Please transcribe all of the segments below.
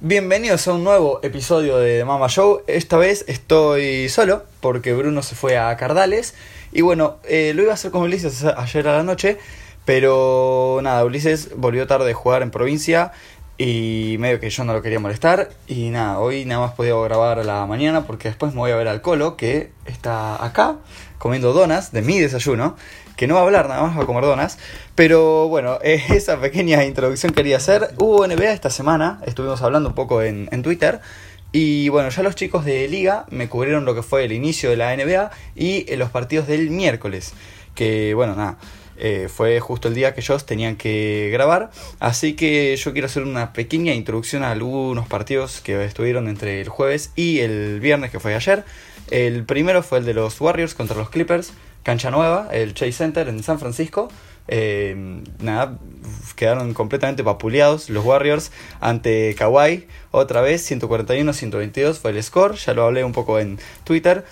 Bienvenidos a un nuevo episodio de Mama Show. Esta vez estoy solo porque Bruno se fue a Cardales. Y bueno, eh, lo iba a hacer con Ulises ayer a la noche. Pero nada, Ulises volvió tarde de jugar en provincia. Y medio que yo no lo quería molestar. Y nada, hoy nada más podía grabar a la mañana porque después me voy a ver al Colo que está acá comiendo donas de mi desayuno que no va a hablar nada más, va a comer donas. Pero bueno, esa pequeña introducción quería hacer. Hubo NBA esta semana, estuvimos hablando un poco en, Twitter. Y bueno, ya los chicos de liga me cubrieron lo que fue el inicio de la NBA y eh, los partidos del miércoles. Que bueno, nada. Eh, fue justo el día que ellos tenían que grabar. Así que yo quiero hacer una pequeña introducción a algunos partidos que estuvieron entre el jueves y el viernes, que fue ayer. El primero fue el de los Warriors contra los Clippers, cancha nueva, el Chase Center en San Francisco. Eh, nada, quedaron completamente papuleados los Warriors ante Kawhi. Otra vez, 141-122 fue el score, ya lo hablé un poco en Twitter.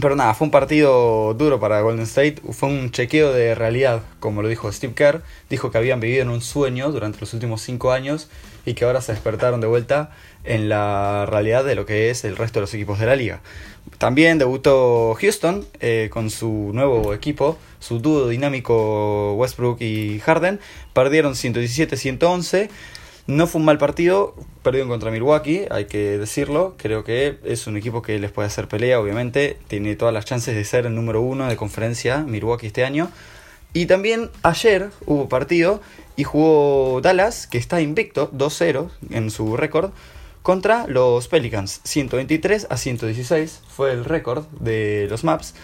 Pero nada, fue un partido duro para Golden State, fue un chequeo de realidad, como lo dijo Steve Kerr, dijo que habían vivido en un sueño durante los últimos cinco años y que ahora se despertaron de vuelta en la realidad de lo que es el resto de los equipos de la liga. También debutó Houston eh, con su nuevo equipo, su dúo dinámico Westbrook y Harden, perdieron 117-111. No fue un mal partido, perdieron contra Milwaukee, hay que decirlo. Creo que es un equipo que les puede hacer pelea, obviamente. Tiene todas las chances de ser el número uno de conferencia Milwaukee este año. Y también ayer hubo partido y jugó Dallas, que está invicto, 2-0 en su récord, contra los Pelicans. 123 a 116 fue el récord de los Maps.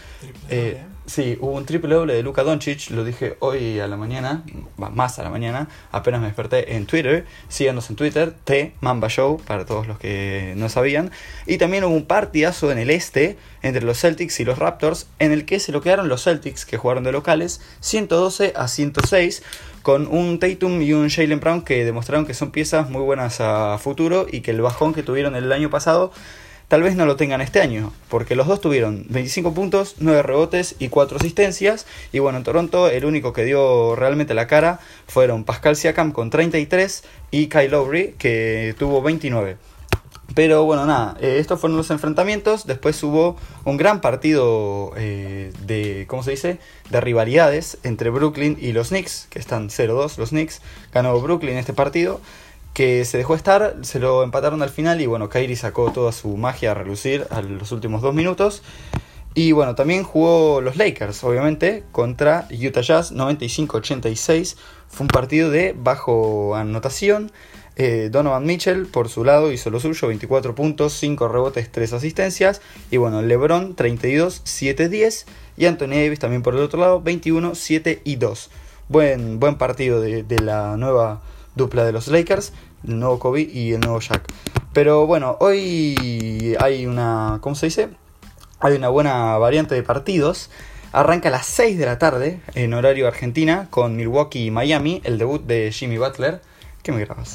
Eh, sí, hubo un triple doble de Luka Doncic, lo dije hoy a la mañana, más a la mañana, apenas me desperté en Twitter. Síganos en Twitter, T Mamba Show, para todos los que no sabían. Y también hubo un partidazo en el este entre los Celtics y los Raptors, en el que se lo quedaron los Celtics, que jugaron de locales, 112 a 106 con un Tatum y un Jalen Brown que demostraron que son piezas muy buenas a futuro y que el bajón que tuvieron el año pasado tal vez no lo tengan este año, porque los dos tuvieron 25 puntos, 9 rebotes y 4 asistencias, y bueno, en Toronto el único que dio realmente la cara fueron Pascal Siakam con 33 y Kyle Lowry que tuvo 29. Pero bueno, nada, eh, estos fueron los enfrentamientos. Después hubo un gran partido eh, de, ¿cómo se dice? De rivalidades entre Brooklyn y los Knicks, que están 0-2 los Knicks. Ganó Brooklyn este partido, que se dejó estar, se lo empataron al final y bueno, Kyrie sacó toda su magia a relucir a los últimos dos minutos. Y bueno, también jugó los Lakers, obviamente, contra Utah Jazz 95-86. Fue un partido de bajo anotación. Eh, Donovan Mitchell, por su lado, hizo lo suyo, 24 puntos, 5 rebotes, 3 asistencias. Y bueno, LeBron, 32, 7, 10. Y Anthony Davis también por el otro lado, 21, 7 y 2. Buen, buen partido de, la nueva dupla de los Lakers, el nuevo Kobe y el nuevo Jack. Pero bueno, hoy hay una, ¿cómo se dice? Hay una buena variante de partidos. Arranca a las 6 de la tarde en horario Argentina con Milwaukee y Miami, el debut de Jimmy Butler. ¿Qué me grabas?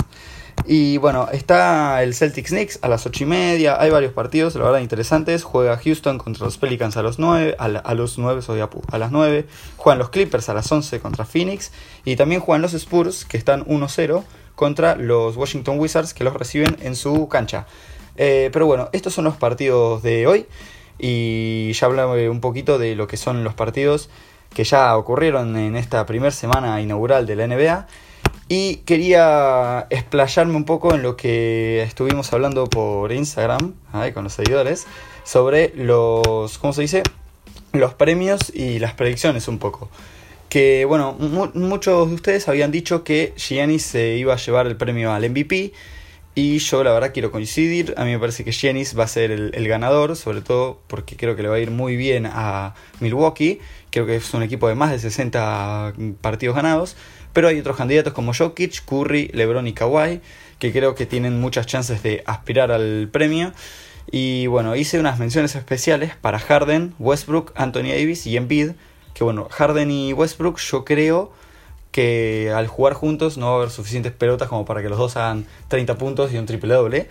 Y bueno, está el Celtics Knicks a las 8 y media. Hay varios partidos, la verdad, interesantes. Juega Houston contra los Pelicans a los 9. A, los 9, soy a, las 9. Juegan los Clippers a las 11 contra Phoenix. Y también juegan los Spurs, que están 1-0, contra los Washington Wizards, que los reciben en su cancha. Eh, pero bueno, estos son los partidos de hoy. Y ya hablamos un poquito de lo que son los partidos que ya ocurrieron en esta primera semana inaugural de la NBA. Y quería explayarme un poco en lo que estuvimos hablando por Instagram, con los seguidores, sobre los, ¿cómo se dice? Los premios y las predicciones un poco. Que bueno, muchos de ustedes habían dicho que Giannis se iba a llevar el premio al MVP. Y yo la verdad quiero coincidir, a mí me parece que Giannis va a ser el, el, ganador, sobre todo porque creo que le va a ir muy bien a Milwaukee, creo que es un equipo de más de 60 partidos ganados, pero hay otros candidatos como Jokic, Curry, LeBron y Kawhi, que creo que tienen muchas chances de aspirar al premio. Y bueno, hice unas menciones especiales para Harden, Westbrook, Anthony Davis y Embiid. Que bueno, Harden y Westbrook yo creo que al jugar juntos no va a haber suficientes pelotas como para que los dos hagan 30 puntos y un triple doble.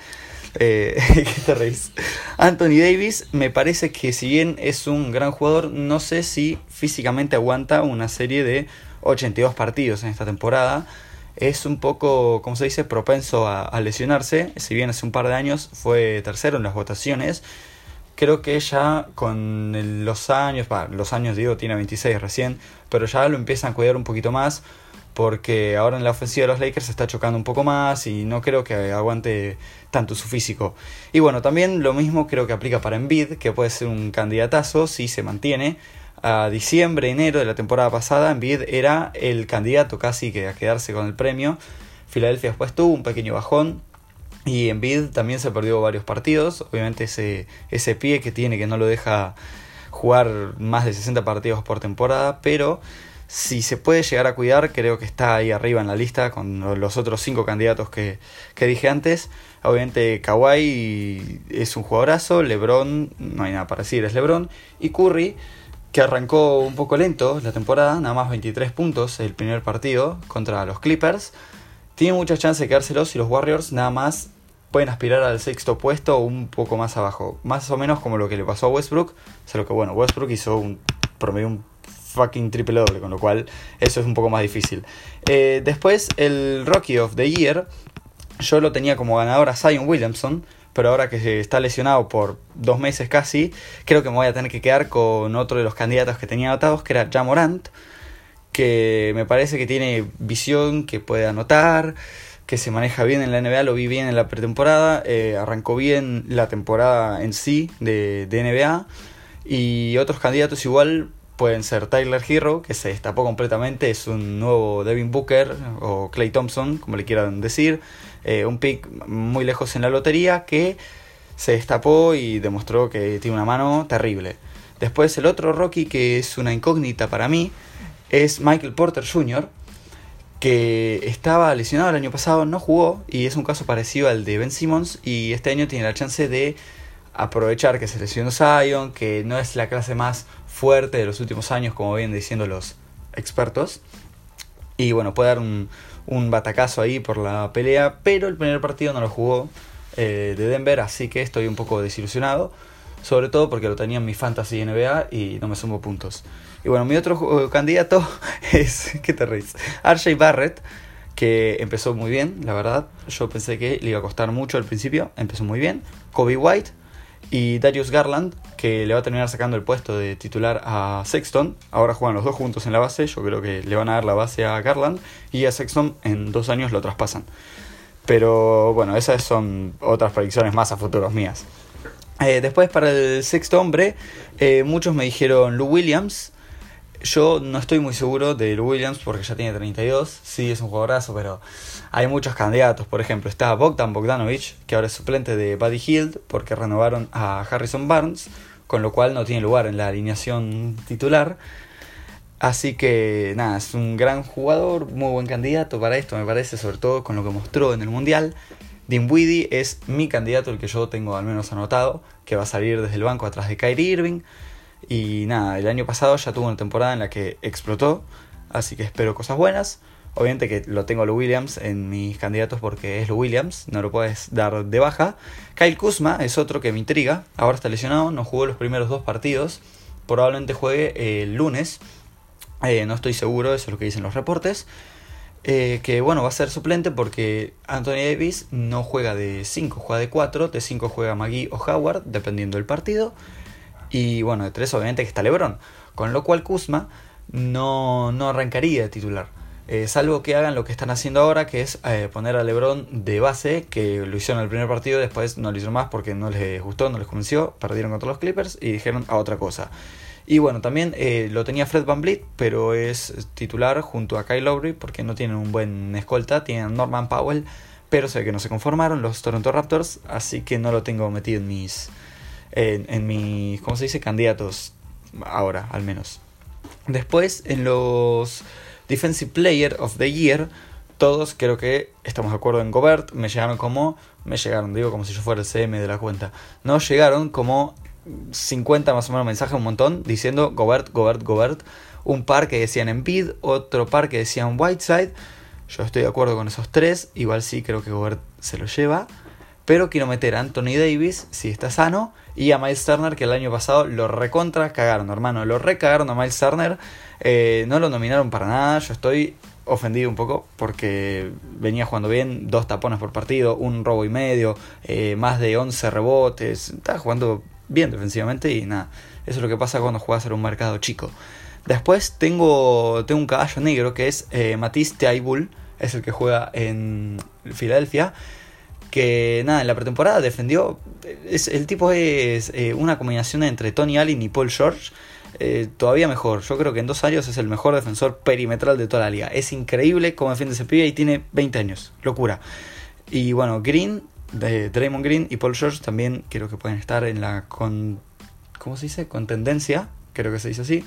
Eh, ¿Qué te reís? Anthony Davis me parece que si bien es un gran jugador, no sé si físicamente aguanta una serie de 82 partidos en esta temporada. es un poco, como se dice, propenso a, lesionarse. Si bien hace un par de años fue tercero en las votaciones, creo que ya con los años, los años digo, tiene 26 recién, pero ya lo empiezan a cuidar un poquito más porque ahora en la ofensiva de los Lakers se está chocando un poco más y no creo que aguante tanto su físico. Y bueno, también lo mismo creo que aplica para Embiid, que puede ser un candidatazo si se mantiene. A diciembre, enero de la temporada pasada, Embiid era el candidato casi que a quedarse con el premio. Filadelfia después tuvo un pequeño bajón, y Embiid también se perdió varios partidos. Obviamente ese, ese pie que tiene que no lo deja jugar más de 60 partidos por temporada. Pero si se puede llegar a cuidar, creo que está ahí arriba en la lista con los otros cinco candidatos que, dije antes. Obviamente Kawhi es un jugadorazo, LeBron, no hay nada para decir, es LeBron. Y Curry, que arrancó un poco lento la temporada, nada más 23 puntos el primer partido contra los Clippers. Tiene mucha chance de quedárselos y los Warriors nada más pueden aspirar al sexto puesto o un poco más abajo. Más o menos como lo que le pasó a Westbrook. Solo que bueno, Westbrook hizo un promedio un fucking triple doble, con lo cual eso es un poco más difícil. Eh, después, el Rocky of the Year, yo lo tenía como ganador a Zion Williamson, pero ahora que está lesionado por dos meses casi, creo que me voy a tener que quedar con otro de los candidatos que tenía anotados, que era Jamorant, que me parece que tiene visión, que puede anotar, que se maneja bien en la NBA, lo vi bien en la pretemporada, eh, arrancó bien la temporada en sí de, de NBA, y otros candidatos igual pueden ser Tyler Hero, que se destapó completamente, es un nuevo Devin Booker o Clay Thompson, como le quieran decir, eh, un pick muy lejos en la lotería que se destapó y demostró que tiene una mano terrible. Después el otro Rocky que es una incógnita para mí es Michael Porter Jr., que estaba lesionado el año pasado, no jugó y es un caso parecido al de Ben Simmons y este año tiene la chance de aprovechar que se lesionó Zion, que no es la clase más fuerte de los últimos años, como vienen diciendo los expertos. Y bueno, puede dar un, un batacazo ahí por la pelea, pero el primer partido no lo jugó eh, de Denver, así que estoy un poco desilusionado. Sobre todo porque lo tenía en mi fantasy NBA y no me sumo puntos. Y bueno, mi otro candidato es, ¿qué te reís? RJ Barrett, que empezó muy bien, la verdad. Yo pensé que le iba a costar mucho al principio, empezó muy bien. Kobe White, y Darius Garland, que le va a terminar sacando el puesto de titular a Sexton. Ahora juegan los dos juntos en la base, yo creo que le van a dar la base a Garland y a Sexton en dos años lo traspasan. Pero bueno, esas son otras predicciones más a futuros mías. Eh, después para el sexto hombre, eh, muchos me dijeron Lou Williams, yo no estoy muy seguro de Williams porque ya tiene 32. Sí, es un jugadorazo, pero hay muchos candidatos. Por ejemplo, está Bogdan Bogdanovich, que ahora es suplente de Buddy Hield porque renovaron a Harrison Barnes, con lo cual no tiene lugar en la alineación titular. Así que nada, es un gran jugador, muy buen candidato para esto, me parece, sobre todo con lo que mostró en el Mundial. Dinwiddie es mi candidato, el que yo tengo al menos anotado, que va a salir desde el banco atrás de Kyrie Irving. Y nada, el año pasado ya tuvo una temporada en la que explotó, así que espero cosas buenas. Obviamente que lo tengo a Lou Williams en mis candidatos porque es Lou Williams, no lo puedes dar de baja. Kyle Kuzma es otro que me intriga, ahora está lesionado, no jugó los primeros dos partidos, probablemente juegue el lunes, eh, no estoy seguro, eso es lo que dicen los reportes. Eh, que bueno, va a ser suplente porque Anthony Davis no juega de 5, juega de 4, de 5 juega McGee o Howard, dependiendo del partido. Y bueno, de tres obviamente que está Lebron. Con lo cual Kuzma no, no arrancaría de titular. Eh, salvo que hagan lo que están haciendo ahora, que es eh, poner a Lebron de base, que lo hicieron en el primer partido, después no lo hicieron más porque no les gustó, no les convenció, perdieron contra los Clippers y dijeron a otra cosa. Y bueno, también eh, lo tenía Fred Van Vliet, pero es titular junto a Kyle Lowry porque no tienen un buen escolta, tienen Norman Powell, pero sé que no se conformaron los Toronto Raptors, así que no lo tengo metido en mis en, en mis, ¿cómo se dice? Candidatos ahora, al menos. Después, en los Defensive Player of the Year, todos creo que estamos de acuerdo en Gobert, me llegaron como, me llegaron, digo como si yo fuera el CM de la cuenta, no llegaron como 50 más o menos mensajes, un montón, diciendo Gobert, Gobert, Gobert, un par que decían Embiid, otro par que decían Whiteside, yo estoy de acuerdo con esos tres, igual sí creo que Gobert se lo lleva, pero quiero meter a Anthony Davis, si está sano, y a Miles Turner, que el año pasado lo recontra cagaron, hermano. Lo recagaron a Miles Turner. Eh, no lo nominaron para nada. Yo estoy ofendido un poco porque venía jugando bien, dos tapones por partido, un robo y medio, eh, más de 11 rebotes, estaba jugando bien defensivamente y nada, eso es lo que pasa cuando juegas en un mercado chico. Después tengo, tengo un caballo negro que es eh, Matisse es el que juega en Filadelfia, que nada, en la pretemporada defendió, es, el tipo es eh, una combinación entre Tony Allen y Paul George, eh, todavía mejor. Yo creo que en dos años es el mejor defensor perimetral de toda la liga. Es increíble cómo defiende ese pibe y tiene 20 años. Locura. Y bueno, Green, de Draymond Green y Paul George también creo que pueden estar en la con. ¿Cómo se dice? Con tendencia. Creo que se dice así.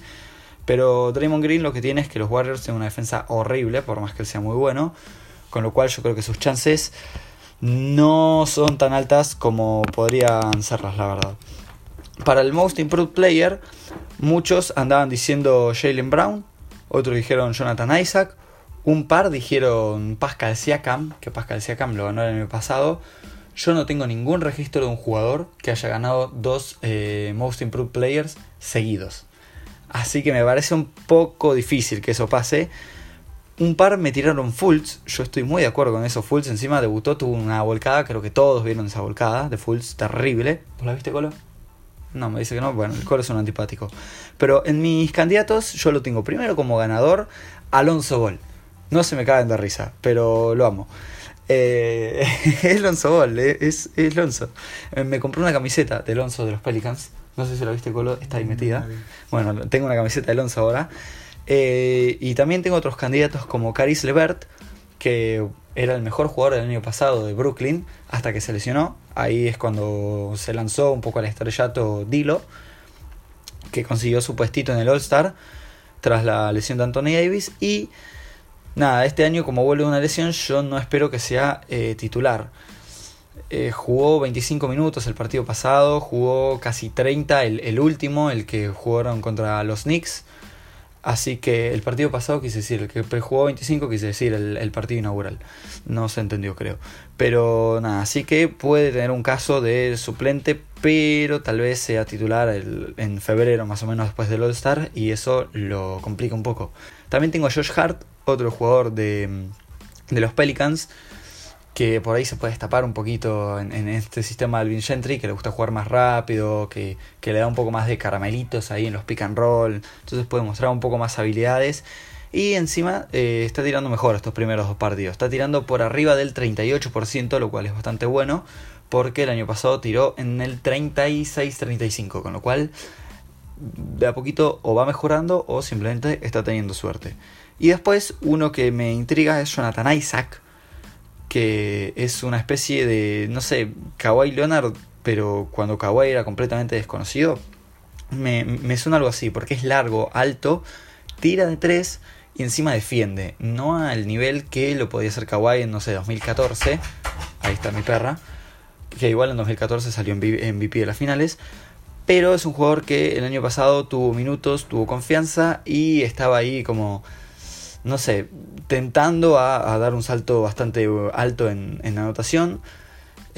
Pero Draymond Green lo que tiene es que los Warriors tienen una defensa horrible, por más que él sea muy bueno. Con lo cual yo creo que sus chances no son tan altas como podrían serlas, la verdad. Para el Most Improved Player, muchos andaban diciendo Jalen Brown, otros dijeron Jonathan Isaac, un par dijeron Pascal Siakam, que Pascal Siakam lo ganó el año pasado. Yo no tengo ningún registro de un jugador que haya ganado dos eh, Most Improved Players seguidos. Así que me parece un poco difícil que eso pase. Un par me tiraron Fultz, yo estoy muy de acuerdo con eso. Fultz encima debutó, tuvo una volcada, creo que todos vieron esa volcada de Fultz, terrible. ¿Vos la viste, Colo? No, me dice que no. Bueno, el Colo es un antipático. Pero en mis candidatos yo lo tengo primero como ganador Alonso Gol. No se me caen de risa, pero lo amo. Eh, es Alonso Gol, eh, es, es Alonso. Eh, me compré una camiseta de Alonso de los Pelicans. No sé si la viste, Colo, está ahí mm, metida. Bueno, tengo una camiseta de Alonso ahora. Y también tengo otros candidatos como Caris Levert, que era el mejor jugador del año pasado de Brooklyn hasta que se lesionó. Ahí es cuando se lanzó un poco al estrellato Dilo, que consiguió su puestito en el All-Star tras la lesión de Anthony Davis. Y nada, este año como vuelve una lesión, yo no espero que sea eh, titular. Eh, jugó 25 minutos el partido pasado, jugó casi 30 el, el último, el que jugaron contra los Knicks. Así que el partido pasado quise decir, el que jugó 25 quise decir el, partido inaugural. No se entendió, creo. Pero nada, así que puede tener un caso de suplente, pero tal vez sea titular en febrero, más o menos después del All-Star, y eso lo complica un poco. También tengo a Josh Hart, otro jugador de, de los Pelicans, que por ahí se puede destapar un poquito en, este sistema de Alvin Gentry, que le gusta jugar más rápido, que, le da un poco más de caramelitos ahí en los pick and roll, entonces puede mostrar un poco más habilidades. Y encima eh, está tirando mejor estos primeros dos partidos, está tirando por arriba del 38%, lo cual es bastante bueno, porque el año pasado tiró en el 36-35, con lo cual de a poquito o va mejorando o simplemente está teniendo suerte. Y después uno que me intriga es Jonathan Isaac, que es una especie de, no sé, Kawhi Leonard, pero cuando Kawhi era completamente desconocido. Me, suena algo así, porque es largo, alto, tira de tres y encima defiende. No al nivel que lo podía hacer Kawhi en, no sé, 2014. Ahí está mi perra. Que igual en 2014 salió en MVP de las finales. Pero es un jugador que el año pasado tuvo minutos, tuvo confianza y estaba ahí como no sé, tentando a, dar un salto bastante alto en, en anotación.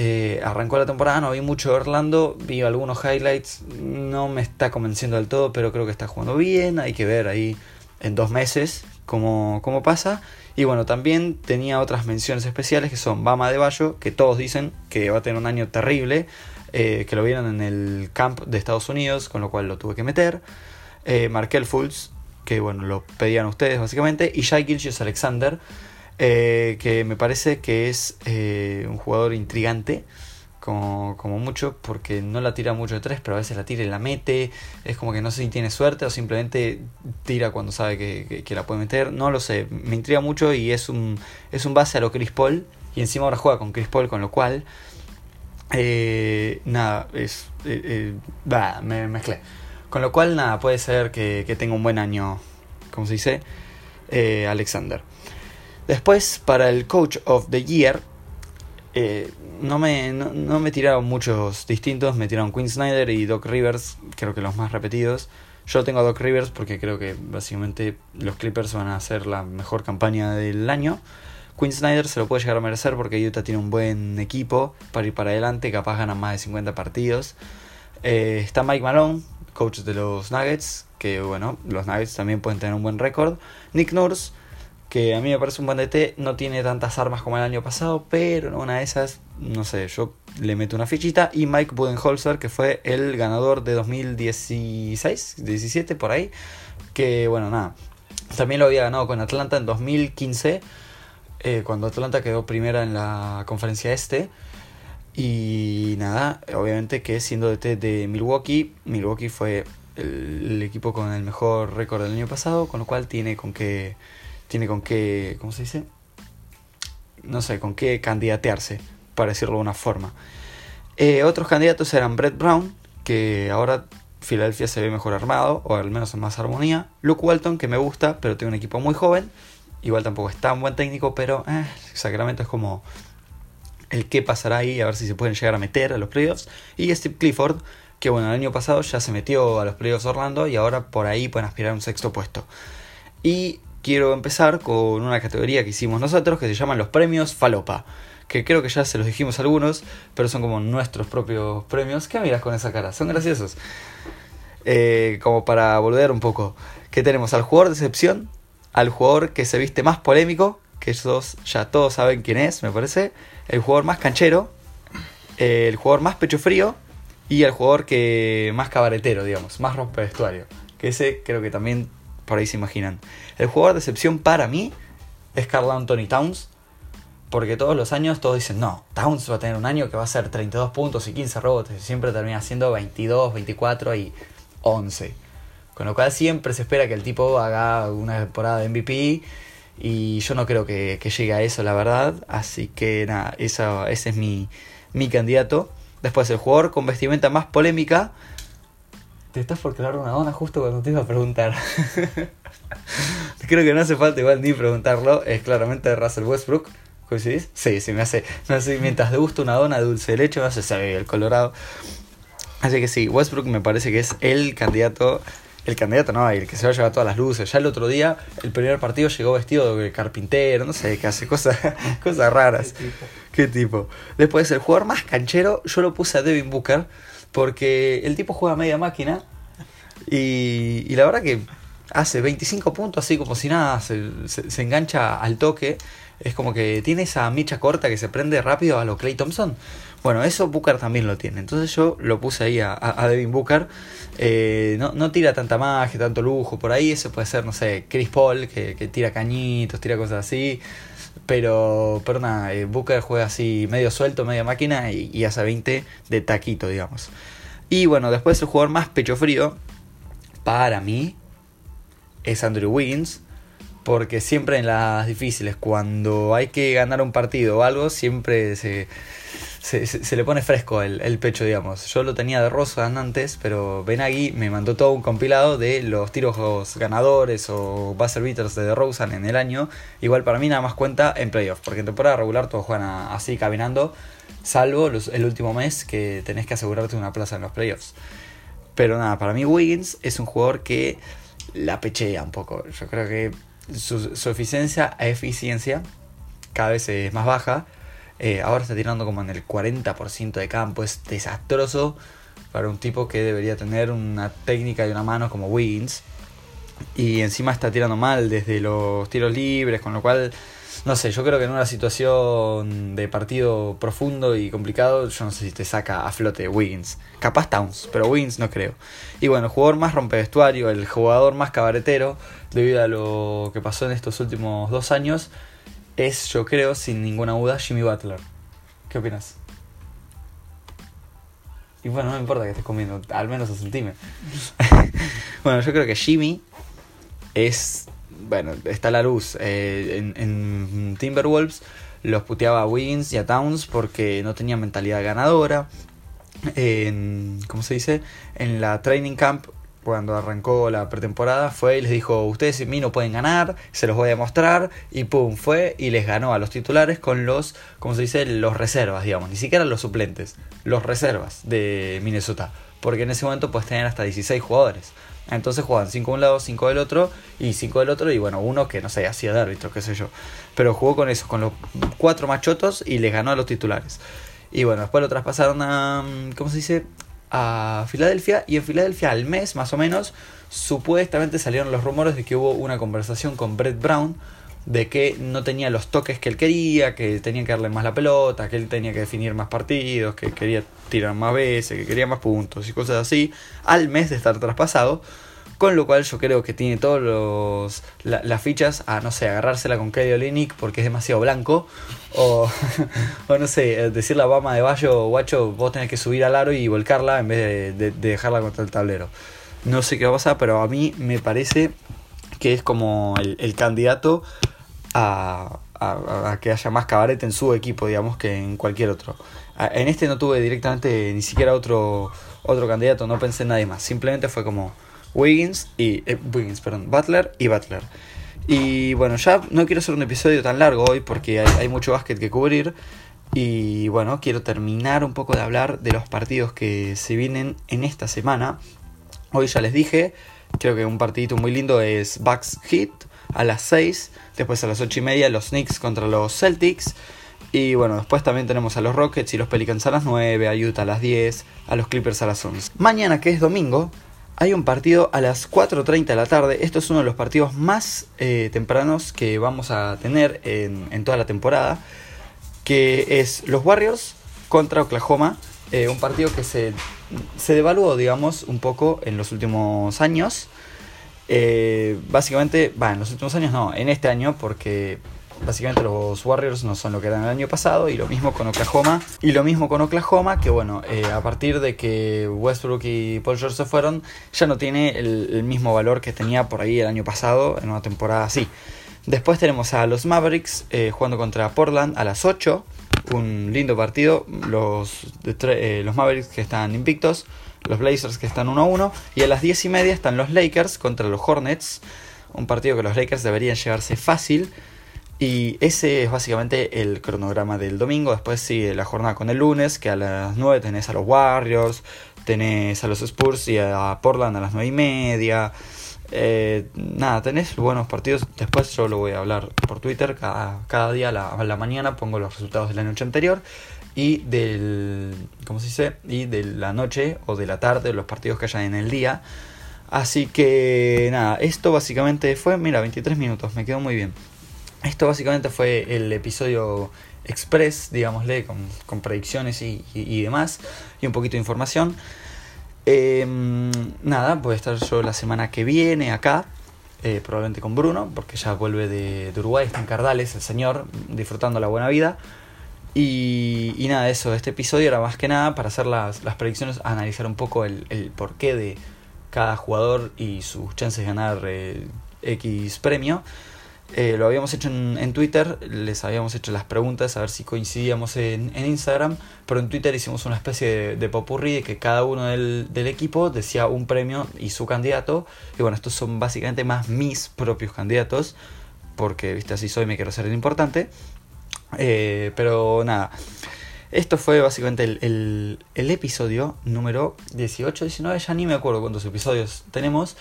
Eh, arrancó la temporada, no vi mucho de Orlando, vi algunos highlights, no me está convenciendo del todo, pero creo que está jugando bien, hay que ver ahí en dos meses cómo, cómo pasa. Y bueno, también tenía otras menciones especiales que son Bama de Bayo, que todos dicen que va a tener un año terrible, eh, que lo vieron en el camp de Estados Unidos, con lo cual lo tuve que meter. Eh, Markel Fultz, que bueno, lo pedían ustedes básicamente, y Shai Gilgius Alexander, eh, que me parece que es eh, un jugador intrigante, como, mucho, porque no la tira mucho de tres, pero a veces la tira y la mete, es como que no sé si tiene suerte o simplemente tira cuando sabe que, que, la puede meter, no lo sé, me intriga mucho y es un, es un base a lo Chris Paul, y encima ahora juega con Chris Paul, con lo cual... Eh, nada, es. va me mezclé. Con lo cual, nada, puede ser que, tenga un buen año, como se dice, eh, Alexander. Después, para el Coach of the Year, eh, no, me, no, me tiraron muchos distintos, me tiraron Quinn Snyder y Doc Rivers, creo que los más repetidos. Yo tengo a Doc Rivers porque creo que básicamente los Clippers van a hacer la mejor campaña del año. Quinn Snyder se lo puede llegar a merecer porque Utah tiene un buen equipo para ir para adelante, capaz ganan más de 50 partidos. Eh, está Mike Malone, coach de los Nuggets, que bueno, los Nuggets también pueden tener un buen récord. Nick Nurse, que a mí me parece un buen DT, no tiene tantas armas como el año pasado, pero una de esas, no sé, yo le meto una fichita. Y Mike Budenholzer, que fue el ganador de 2016, 17 por ahí, que bueno, nada, también lo había ganado con Atlanta en 2015, eh, cuando Atlanta quedó primera en la conferencia este. Y nada, obviamente que siendo DT de Milwaukee, Milwaukee fue el, equipo con el mejor récord del año pasado, con lo cual tiene con qué, tiene con qué, ¿cómo se dice? No sé, con qué candidatearse, para decirlo de una forma. Eh, otros candidatos eran Brett Brown, que ahora Filadelfia se ve mejor armado, o al menos en más armonía. Luke Walton, que me gusta, pero tiene un equipo muy joven. Igual tampoco es tan buen técnico, pero eh, Sacramento es como el qué pasará ahí, a ver si se pueden llegar a meter a los playoffs. Y Steve Clifford, que bueno, el año pasado ya se metió a los playoffs Orlando y ahora por ahí pueden aspirar a un sexto puesto. Y quiero empezar con una categoría que hicimos nosotros que se llaman los premios Falopa. Que creo que ya se los dijimos algunos, pero son como nuestros propios premios. ¿Qué miras con esa cara? Son graciosos. Eh, como para volver un poco. Que tenemos al jugador de excepción, al jugador que se viste más polémico, que esos ya todos saben quién es, me parece. El jugador más canchero, el jugador más pecho frío y el jugador que más cabaretero, digamos, más rompe vestuario. Que ese creo que también por ahí se imaginan. El jugador de excepción para mí es Carl Anthony Towns. Porque todos los años todos dicen, no, Towns va a tener un año que va a ser 32 puntos y 15 rebotes. Siempre termina siendo 22, 24 y 11. Con lo cual siempre se espera que el tipo haga una temporada de MVP. Y yo no creo que, llegue a eso, la verdad. Así que nada, ese es mi, mi candidato. Después el jugador con vestimenta más polémica. Te estás por crear una dona justo cuando te iba a preguntar. Creo que no hace falta igual ni preguntarlo. Es claramente Russell Westbrook. ¿Coincidís? Sí, sí, me hace, me hace. Mientras gusta una dona dulce de leche, me hace saber el colorado. Así que sí, Westbrook me parece que es el candidato. El candidato, no, el que se va a llevar todas las luces. Ya el otro día, el primer partido llegó vestido de carpintero, no sé, que hace cosas, cosas raras. ¿Qué tipo? Después, el jugador más canchero, yo lo puse a Devin Booker, porque el tipo juega media máquina y, y la verdad que hace 25 puntos así como si nada, se, se, engancha al toque. Es como que tiene esa micha corta que se prende rápido a lo Clay Thompson. Bueno, eso Booker también lo tiene. Entonces yo lo puse ahí a, Devin Booker. Eh, no, no, tira tanta magia, tanto lujo. Por ahí ese puede ser, no sé, Chris Paul, que, que tira cañitos, tira cosas así. Pero, pero nada, eh, Booker juega así medio suelto, media máquina y, hace 20 de taquito, digamos. Y bueno, después el jugador más pecho frío, para mí, es Andrew Wiggins. Porque siempre en las difíciles, cuando hay que ganar un partido o algo, siempre se, se, le pone fresco el, pecho, digamos. Yo lo tenía de rosa antes, pero Benagui me mandó todo un compilado de los tiros ganadores o buzzer beaters de DeRozan en el año. Igual para mí nada más cuenta en playoffs, porque en temporada regular todos juegan así caminando, salvo el último mes que tenés que asegurarte una plaza en los playoffs. Pero nada, para mí Wiggins es un jugador que la pechea un poco. Yo creo que su, su eficiencia, eficiencia cada vez es más baja eh, ahora está tirando como en el 40% de campo. Es desastroso para un tipo que debería tener una técnica y una mano como Wiggins. Y encima está tirando mal desde los tiros libres, con lo cual, no sé, yo creo que en una situación de partido profundo y complicado, yo no sé si te saca a flote Wiggins. Capaz Towns, pero Wiggins no creo. Y bueno, el jugador más rompevestuario, el jugador más cabaretero, debido a lo que pasó en estos últimos dos años, es, yo creo, sin ninguna duda, Jimmy Butler. ¿Qué opinas? Y bueno, no me importa que estés comiendo, al menos asentime. bueno, yo creo que Jimmy es. Bueno, está a la luz. Eh, en, en, Timberwolves los puteaba a Wiggins y a Towns porque no tenía mentalidad ganadora. En, ¿Cómo se dice? En la training camp cuando arrancó la pretemporada, fue y les dijo, ustedes y mí no pueden ganar, se los voy a demostrar, y pum, fue y les ganó a los titulares con los, como se dice, los reservas, digamos, ni siquiera los suplentes, los reservas de Minnesota, porque en ese momento puedes tener hasta 16 jugadores. Entonces jugaban 5 de un lado, 5 del otro, y 5 del otro, y bueno, uno que no sé, hacía de árbitro, qué sé yo. Pero jugó con eso, con los cuatro machotos y les ganó a los titulares. Y bueno, después lo traspasaron a, ¿cómo se dice? A Filadelfia y en Filadelfia al mes más o menos supuestamente salieron los rumores de que hubo una conversación con Brett Brown de que no tenía los toques que él quería, que tenía que darle más la pelota, que él tenía que definir más partidos, que quería tirar más veces, que quería más puntos y cosas así, al mes de estar traspasado. Con lo cual yo creo que tiene todas los las fichas a, no sé, agarrársela con Kelly Olinick porque es demasiado blanco. O, o no sé, decirle a Bama de Bayo, guacho, vos tenés que subir al aro y volcarla en vez de, de dejarla contra el tablero. No sé qué va a pasar, pero a mí me parece que es como el, candidato a, que haya más cabaret en su equipo, digamos, que en cualquier otro. En este no tuve directamente ni siquiera otro, otro candidato, no pensé en nadie más. Simplemente fue como Wiggins y. Eh, Wiggins, perdón, Butler y Butler. Y bueno, ya no quiero hacer un episodio tan largo hoy porque hay, mucho básquet que cubrir. Y bueno, quiero terminar un poco de hablar de los partidos que se vienen en esta semana. Hoy ya les dije, creo que un partidito muy lindo es Bucks Heat a las 6. Después a las 8 y media los Knicks contra los Celtics. Y bueno, después también tenemos a los Rockets y los Pelicans a las 9, a Utah a las 10, a los Clippers a las 11. Mañana, que es domingo, hay un partido a las 4.30 de la tarde. Esto es uno de los partidos más eh, tempranos que vamos a tener en, en, toda la temporada. Que es los Warriors contra Oklahoma. Eh, un partido que se, se devaluó, digamos, un poco en los últimos años. Eh, básicamente, va, en los últimos años no, en este año, porque básicamente los Warriors no son lo que eran el año pasado, y lo mismo con Oklahoma. Y lo mismo con Oklahoma, que bueno, eh, a partir de que Westbrook y Paul George se fueron, ya no tiene el, mismo valor que tenía por ahí el año pasado, en una temporada así. Después tenemos a los Mavericks jugando contra Portland a las 8 un lindo partido. Los, eh, los Mavericks que están invictos, los Blazers que están 1-1. Y a las 10 y media están los Lakers contra los Hornets. Un partido que los Lakers deberían llevarse fácil. Y ese es básicamente el cronograma del domingo. Después sigue la jornada con el lunes, que a las 9 tenés a los Warriors, tenés a los Spurs y a Portland a las 9 y media. Eh, nada, tenés buenos partidos. Después yo lo voy a hablar por Twitter. Cada, día a la, a la, mañana pongo los resultados de la noche anterior. Y del. ¿Cómo se dice? Y de la noche o de la tarde, los partidos que haya en el día. Así que nada, esto básicamente fue. Mira, 23 minutos, me quedó muy bien. Esto básicamente fue el episodio express, digámosle, con, con predicciones y, y, demás. Y un poquito de información. Eh, nada, voy a estar yo la semana que viene acá, eh, probablemente con Bruno, porque ya vuelve de, Uruguay, está en Cardales, el señor, disfrutando la buena vida. Y, y, nada, eso, este episodio era más que nada para hacer las, las predicciones, analizar un poco el, el, porqué de cada jugador y sus chances de ganar eh, X premio. Eh, lo habíamos hecho en, Twitter, les habíamos hecho las preguntas a ver si coincidíamos en, Instagram, pero en Twitter hicimos una especie de, de popurrí de que cada uno del, equipo decía un premio y su candidato. Y bueno, estos son básicamente más mis propios candidatos, porque viste así soy, me quiero ser el importante. Eh, pero nada, esto fue básicamente el, el, el episodio número 18, 19, ya ni me acuerdo cuántos episodios tenemos.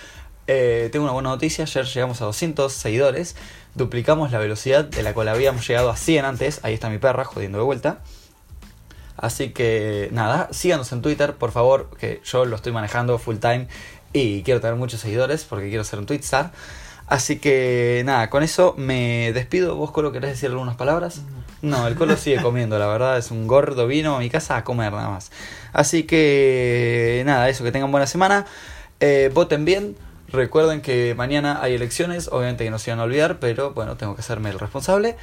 Eh, tengo una buena noticia, ayer llegamos a 200 seguidores, duplicamos la velocidad de la cual habíamos llegado a 100 antes, ahí está mi perra jodiendo de vuelta. Así que nada, síganos en Twitter, por favor, que yo lo estoy manejando full time y quiero tener muchos seguidores porque quiero ser un Twitstar. Así que nada, con eso me despido. ¿Vos, Colo, querés decir algunas palabras? No, el Colo sigue comiendo, la verdad, es un gordo, vino a mi casa a comer nada más. Así que nada, eso, que tengan buena semana. Eh, voten bien, Recuerden que mañana hay elecciones, obviamente que no se van a olvidar, pero bueno, tengo que hacerme el responsable.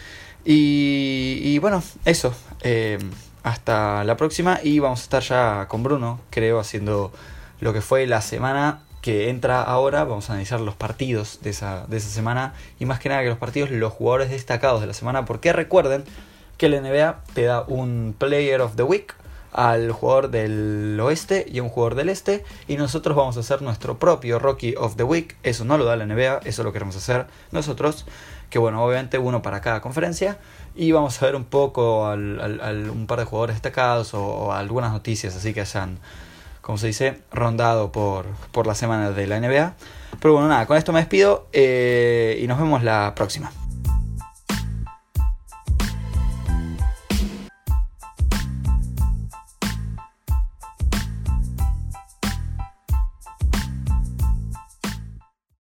Y, bueno, eso. Eh, hasta la próxima y vamos a estar ya con Bruno, creo, haciendo lo que fue la semana que entra ahora. Vamos a analizar los partidos de esa, de esa semana y más que nada que los partidos, los jugadores destacados de la semana, porque recuerden que la NBA te da un Player of the Week al jugador del oeste y a un jugador del este. Y nosotros vamos a hacer nuestro propio Rocky of the Week. Eso no lo da la NBA, eso lo queremos hacer nosotros. Que bueno, obviamente uno para cada conferencia. Y vamos a ver un poco al, un par de jugadores destacados o, o, algunas noticias así que hayan, como se dice, rondado por, por la semana de la NBA. Pero bueno, nada, con esto me despido eh, y nos vemos la próxima.